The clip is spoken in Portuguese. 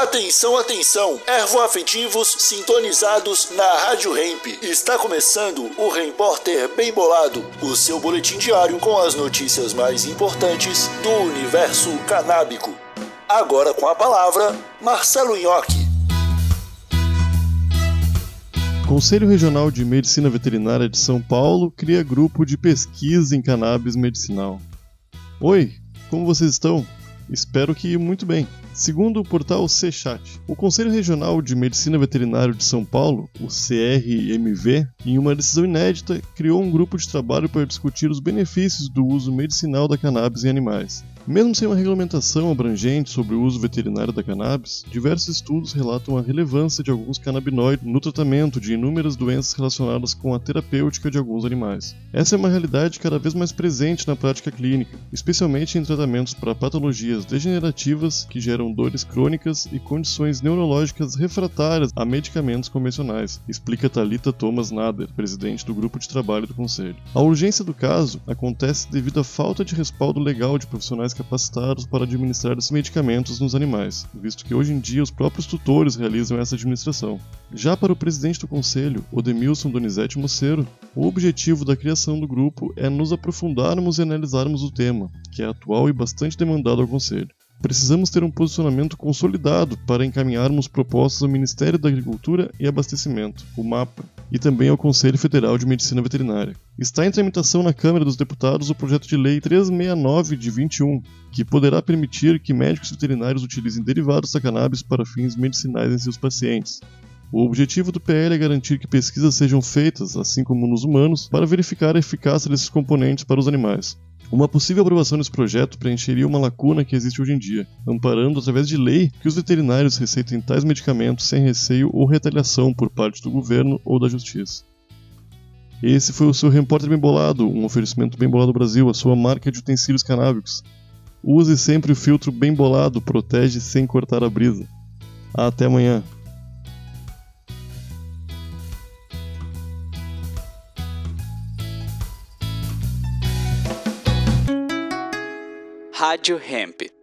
Atenção, atenção! Ervoafetivos sintonizados na Rádio Hemp. Está começando o Repórter Bem Bolado, o seu boletim diário com as notícias mais importantes do universo canábico. Agora com a palavra, Marcelo Nhoque. Conselho Regional de Medicina Veterinária de São Paulo cria grupo de pesquisa em cannabis medicinal. Oi, como vocês estão? Espero que muito bem. Segundo o portal CChat, o Conselho Regional de Medicina Veterinária de São Paulo, o CRMV, em uma decisão inédita, criou um grupo de trabalho para discutir os benefícios do uso medicinal da cannabis em animais. Mesmo sem uma regulamentação abrangente sobre o uso veterinário da cannabis, diversos estudos relatam a relevância de alguns canabinoides no tratamento de inúmeras doenças relacionadas com a terapêutica de alguns animais. Essa é uma realidade cada vez mais presente na prática clínica, especialmente em tratamentos para patologias degenerativas que geram dores crônicas e condições neurológicas refratárias a medicamentos convencionais, explica Talita Thomas Nader, presidente do grupo de trabalho do conselho. A urgência do caso acontece devido à falta de respaldo legal de profissionais capacitados para administrar esses medicamentos nos animais, visto que hoje em dia os próprios tutores realizam essa administração. Já para o presidente do conselho, Odemilson Donizete Moceiro, o objetivo da criação do grupo é nos aprofundarmos e analisarmos o tema, que é atual e bastante demandado ao conselho. Precisamos ter um posicionamento consolidado para encaminharmos propostas ao Ministério da Agricultura e Abastecimento, o MAPA, e também ao Conselho Federal de Medicina Veterinária. Está em tramitação na Câmara dos Deputados o projeto de lei 369 de 21, que poderá permitir que médicos veterinários utilizem derivados da cannabis para fins medicinais em seus pacientes. O objetivo do PL é garantir que pesquisas sejam feitas, assim como nos humanos, para verificar a eficácia desses componentes para os animais. Uma possível aprovação desse projeto preencheria uma lacuna que existe hoje em dia, amparando através de lei que os veterinários receitem tais medicamentos sem receio ou retaliação por parte do governo ou da justiça. Esse foi o seu Repórter Bem Bolado, um oferecimento Bem Bolado Brasil, a sua marca de utensílios canábicos. Use sempre o filtro Bem Bolado, protege sem cortar a brisa. Até amanhã. Rádio Hemp.